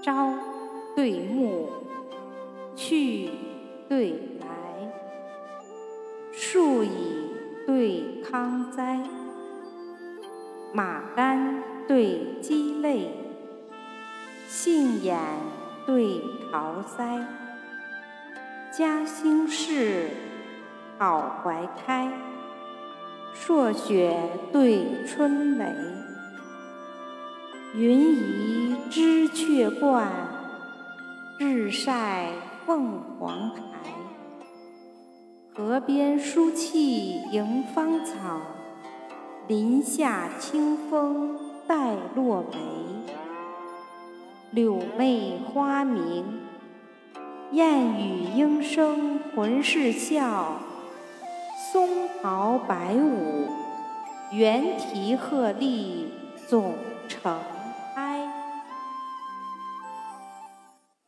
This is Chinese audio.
朝对暮，去对来，树蚁对康哉，马肝对鸡肋，杏眼对桃腮，嘉兴市，好怀开，朔雪对春雷。云移月冠，日晒凤凰台。河边舒气迎芳草，林下清风带落梅。柳媚花明，燕语莺声浑是笑。松涛百舞，猿啼鹤唳总成。